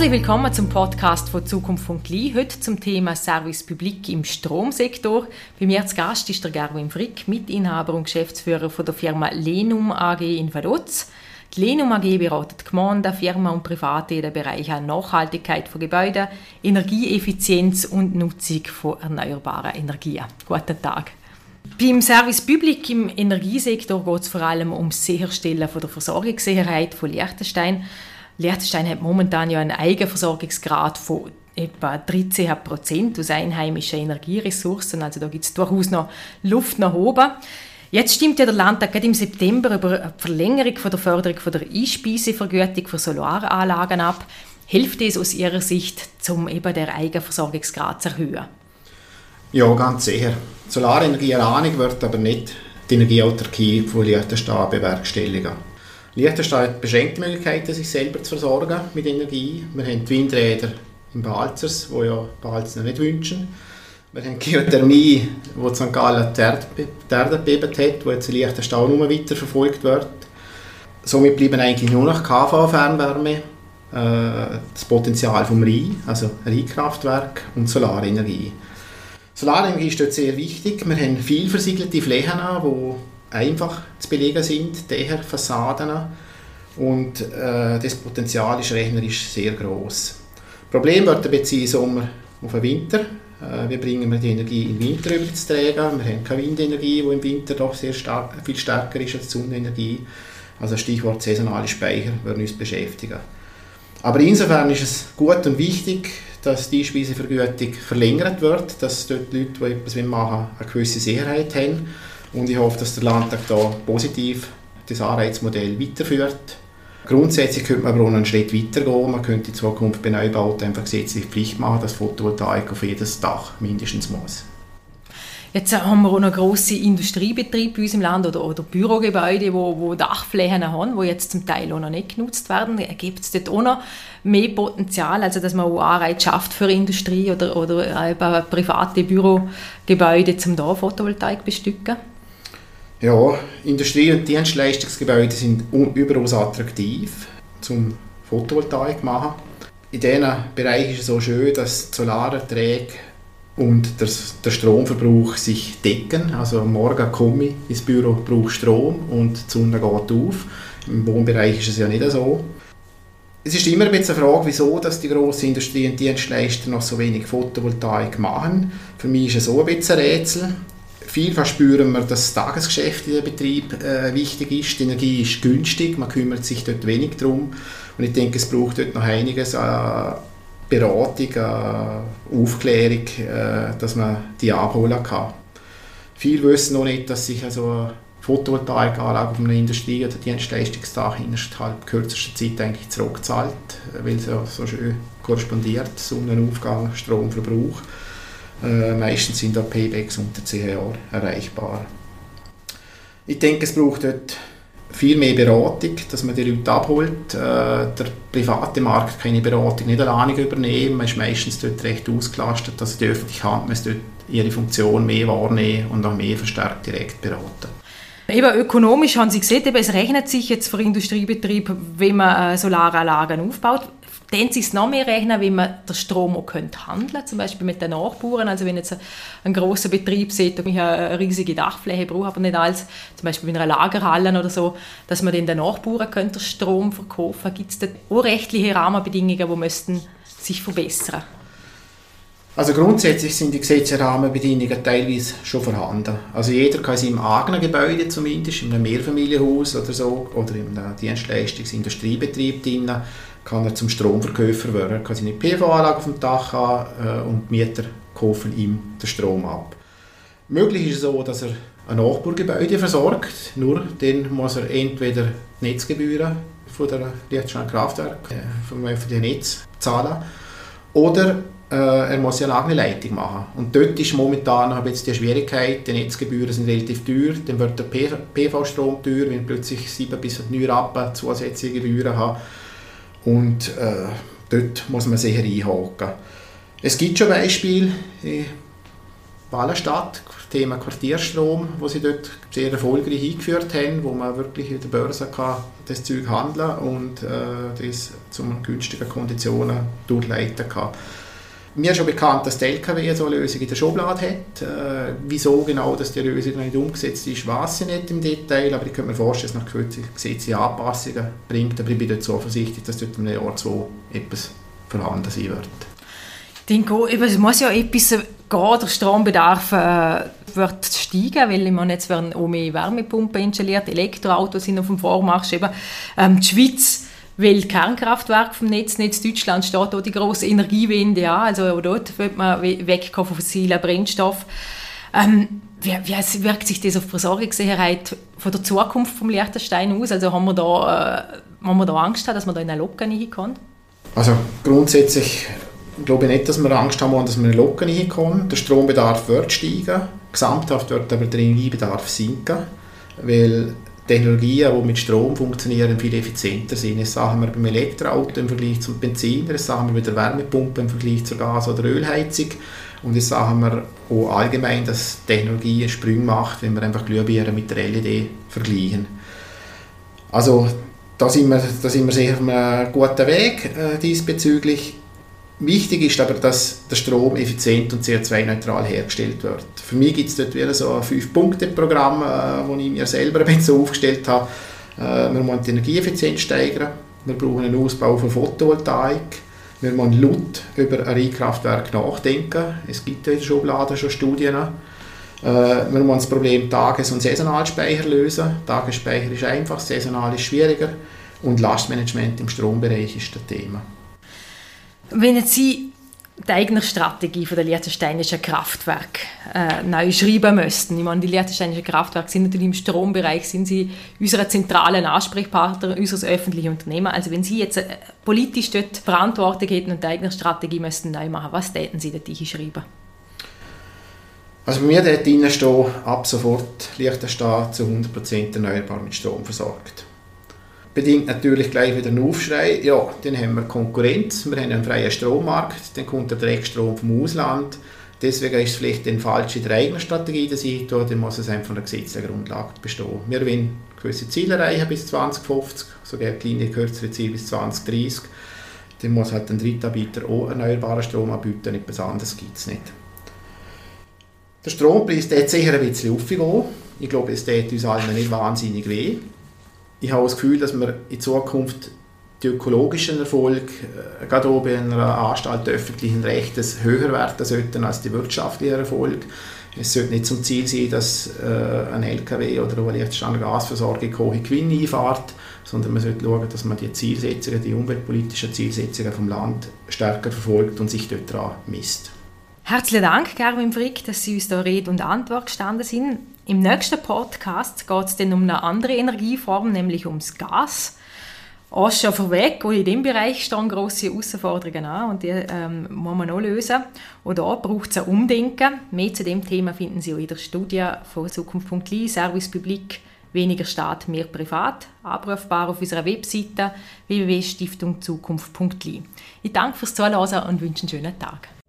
Herzlich willkommen zum Podcast von Zukunft von Gli. Heute zum Thema Service Public im Stromsektor. Bei mir zu Gast ist der Gerwin Frick, Mitinhaber und Geschäftsführer von der Firma Lenum AG in Vaduz. Die Lenum AG beratet Gemeinden, Firmen und Private in den Bereichen Nachhaltigkeit von Gebäuden, Energieeffizienz und Nutzung von erneuerbaren Energien. Guten Tag. Beim Service Public im Energiesektor geht es vor allem um das Sicherstellen von der Versorgungssicherheit von Liechtenstein. Liechtenstein hat momentan ja einen Eigenversorgungsgrad von etwa 13 Prozent aus einheimischen Energieressourcen. Also da gibt es durchaus noch Luft nach oben. Jetzt stimmt ja der Landtag gerade im September über eine Verlängerung von der Förderung von der Einspeisevergütung für Solaranlagen ab. Hilft es aus Ihrer Sicht, um eben den Eigenversorgungsgrad zu erhöhen? Ja, ganz sicher. Solarenergie Solarenergieerlanung wird aber nicht die Energieautarkie von Liechtenstein bewerkstelligen. Liechtenstein hat beschränkte Möglichkeiten, sich selber zu versorgen mit Energie. Wir haben die Windräder im Balzers, wo ja Balzer nicht wünschen. Wir haben Geothermie, wo St. Gallen die Erde gebeben hat, wo jetzt in Liechtenstein nur weiter verfolgt wird. Somit bleiben eigentlich nur noch KV-Fernwärme, äh, das Potenzial vom Rhein, also Rheinkraftwerk und Solarenergie. Solarenergie ist dort sehr wichtig. Wir haben viel versiegelte Flächen, die einfach zu belegen sind, daher Fassaden. Und äh, das Potenzial ist rechnerisch sehr groß. Problem wird der beziehen Sommer auf den Winter. Äh, wie bringen die Energie im Winter über zu tragen? Wir haben keine Windenergie, die im Winter doch sehr stark, viel stärker ist als die Sonnenenergie. Also Stichwort saisonale Speicher würden uns beschäftigen. Aber insofern ist es gut und wichtig, dass die Speisevergütung verlängert wird, dass dort Leute, die etwas machen eine gewisse Sicherheit haben. Und ich hoffe, dass der Landtag da positiv das Anreizmodell weiterführt. Grundsätzlich könnte man aber auch einen Schritt weiter gehen. Man könnte in Zukunft bei Neubauten einfach gesetzliche Pflicht machen, dass Photovoltaik auf jedes Dach mindestens muss. Jetzt haben wir auch noch grosse Industriebetriebe bei uns im Land oder, oder Bürogebäude, wo, wo Dachflächen haben, die jetzt zum Teil auch noch nicht genutzt werden. Gibt es dort auch noch mehr Potenzial, also dass man auch Anreiz schafft für Industrie oder, oder private Bürogebäude, um da Photovoltaik bestücken? Ja, Industrie- und Dienstleistungsgebäude sind überaus attraktiv zum Photovoltaik machen. In diesen Bereichen ist es so schön, dass die Solalerträge und der, der Stromverbrauch sich decken. Also am Morgen komme ich ins Büro, brauche Strom und die Sonne geht auf. Im Wohnbereich ist es ja nicht so. Es ist immer ein bisschen eine Frage, wieso dass die grossen Industrie- und Dienstleister noch so wenig Photovoltaik machen. Für mich ist es so ein bisschen ein Rätsel. Vielfach spüren wir, dass das Tagesgeschäft in der Betrieb äh, wichtig ist. Die Energie ist günstig, man kümmert sich dort wenig darum. Und ich denke, es braucht dort noch einiges an Beratung, an Aufklärung, äh, dass man die abholen kann. Viele wissen noch nicht, dass sich also eine Photovoltaikanlage auf einem Industrie- oder Dienstleistungstag innerhalb kürzester Zeit eigentlich zurückzahlt, weil es ja so schön korrespondiert, Sonnenaufgang, Stromverbrauch. Äh, meistens sind da Paybacks unter 10 Jahren erreichbar. Ich denke, es braucht dort viel mehr Beratung, dass man die Leute abholt. Äh, der private Markt kann die Beratung nicht alleine übernehmen. Man ist meistens dort recht ausgelastet. Also die öffentliche Hand muss dort ihre Funktion mehr wahrnehmen und auch mehr verstärkt direkt beraten. Eben ökonomisch haben Sie gesehen, eben, es rechnet sich jetzt für Industriebetrieb, wenn man äh, Solaranlagen aufbaut dann sich noch mehr rechnen, wie man den Strom auch könnte handeln zum Beispiel mit den Nachbarn. Also wenn jetzt ein großer Betrieb sieht, dass ich eine riesige Dachfläche brauche, aber nicht als zum Beispiel in einer Lagerhalle oder so, dass man den Nachbarn könnte Strom verkaufen. Gibt es da auch rechtliche Rahmenbedingungen, die müssten sich verbessern? Also grundsätzlich sind die gesetzlichen Rahmenbedingungen teilweise schon vorhanden. Also jeder kann in seinem eigenen Gebäude zumindest, in einem Mehrfamilienhaus oder so, oder in einem Dienstleistungsindustriebetrieb drinnen, kann er zum Stromverkäufer werden. Er kann seine PV-Anlage auf dem Dach haben äh, und die Mieter kaufen ihm den Strom ab. Möglich ist es so, dass er ein Nachbargebäude versorgt, nur dann muss er entweder Netzgebühren von der Liechtenstein Kraftwerk, äh, vom öffentlichen Netz zahlen, oder äh, er muss eine eigene Leitung machen. Und dort ist momentan noch jetzt die Schwierigkeit, die Netzgebühren sind relativ teuer, dann wird der PV-Strom teuer, wenn plötzlich 7 bis 9 Rappen zusätzliche Gebühren haben und äh, dort muss man sicher einhaken. Es gibt schon Beispiele in Wallenstadt, Thema Quartierstrom, wo sie dort sehr erfolgreich eingeführt haben, wo man wirklich in der Börse kann das Zeug handeln und äh, das zu günstigen Konditionen durchleiten kann. Mir ist schon bekannt, dass die LKW so eine Lösung in der Schublade hat. Äh, wieso genau dass die Lösung noch nicht umgesetzt ist, weiß ich nicht im Detail, aber ich könnte mir vorstellen, dass nach gesetzlichen Anpassungen bringt. Aber ich bin dort so vorsichtig, dass dort im Jahr zwei etwas vorhanden sein wird. Ich denke, es muss ja etwas gehen, der Strombedarf äh, wird steigen, weil ich meine, jetzt werden auch mehr Wärmepumpen installiert, Elektroautos sind auf dem Vormarsch. Eben, ähm, die Schweiz weil Kernkraftwerk vom Netz, Deutschland steht auch die große Energiewende an, also auch dort wird man wegkommen von fossilen Brennstoffen. Ähm, wie, wie, wirkt sich das auf die Versorgungssicherheit von der Zukunft vom Liechtenstein aus? Also haben wir da, äh, haben wir da Angst, dass man da in eine Locke hineinkommt? Also grundsätzlich glaube ich nicht, dass wir Angst haben, dass wir in eine Locke hineinkommen. Der Strombedarf wird steigen, gesamthaft wird aber der Energiebedarf sinken, weil Technologien, die mit Strom funktionieren, viel effizienter sind. Das sagen wir beim Elektroauto im Vergleich zum Benziner, das sagen wir bei der Wärmepumpe im Vergleich zur Gas- oder Ölheizung. Und das sagen wir auch allgemein, dass Technologie Sprünge macht, wenn wir einfach Glühbirnen mit der LED vergleichen. Also da sind wir, da sind wir sicher auf einem guten Weg äh, diesbezüglich. Wichtig ist aber, dass der Strom effizient und CO2-neutral hergestellt wird. Für mich gibt es dort wieder so ein Fünf-Punkte-Programm, äh, ich mir selber ein so aufgestellt habe. Äh, wir müssen die Energieeffizienz steigern, wir brauchen einen Ausbau von Photovoltaik, wir müssen laut über ein Reinkraftwerk nachdenken. Es gibt in der Schublade schon Studien. Äh, wir müssen das Problem Tages- und Saisonalspeicher lösen. Tagesspeicher ist einfach, saisonal ist schwieriger und Lastmanagement im Strombereich ist das Thema. Wenn Sie die eigene Strategie von der Liechtensteinischen Kraftwerk äh, neu schreiben müssten. Ich meine, die Liechtensteinischen Kraftwerke sind natürlich im Strombereich, sind sie unsere zentralen Ansprechpartner, unseres öffentlichen Unternehmen. Also wenn Sie jetzt äh, politisch dort Verantwortung hätten und die eigene Strategie müssten neu machen, was täten Sie dort schreiben? Also mir dort drinnen stehen, ab sofort Liechtenstein zu 100% erneuerbar mit Strom versorgt bedingt natürlich gleich wieder einen Aufschrei. Ja, dann haben wir Konkurrenz, wir haben einen freien Strommarkt, dann kommt der Dreckstrom vom Ausland. Deswegen ist es vielleicht dann falsch in der eigenen Strategie, dass ich tue, dann muss es einfach von der gesetzlichen Grundlage bestehen. Wir wollen gewisse Ziele erreichen bis 2050, sogar kleine, kürzere Ziele bis 2030. Dann muss halt ein Drittanbieter auch erneuerbaren Strom anbieten, etwas anderes gibt es nicht. Der Strompreis der hat sicher ein bisschen aufgehen. Ich glaube, es tut uns allen nicht wahnsinnig weh ich habe das Gefühl, dass wir in Zukunft die ökologischen Erfolge, äh, gerade auch bei einer Anstalt öffentlichen Rechts, höher werden sollten als die wirtschaftlichen Erfolge. Es sollte nicht zum Ziel sein, dass äh, ein LKW oder eine Lichtstand Gasversorgung hohe Gewinne einfährt, sondern man sollte schauen, dass man die Zielsetzungen, die umweltpolitischen Zielsetzungen vom Land stärker verfolgt und sich dort daran misst. Herzlichen Dank, Gerwin Frick, dass Sie uns da Rede und Antwort gestanden sind. Im nächsten Podcast geht es dann um eine andere Energieform, nämlich ums Gas. Auch schon vorweg, und in diesem Bereich stehen grosse Herausforderungen an und die ähm, muss man noch lösen. Und da braucht es ein Umdenken. Mehr zu dem Thema finden Sie auch in der Studie von Zukunft.li, Service Public, weniger Staat, mehr Privat, abrufbar auf unserer Webseite www.stiftungzukunft.li. Ich danke fürs Zuhören und wünsche einen schönen Tag.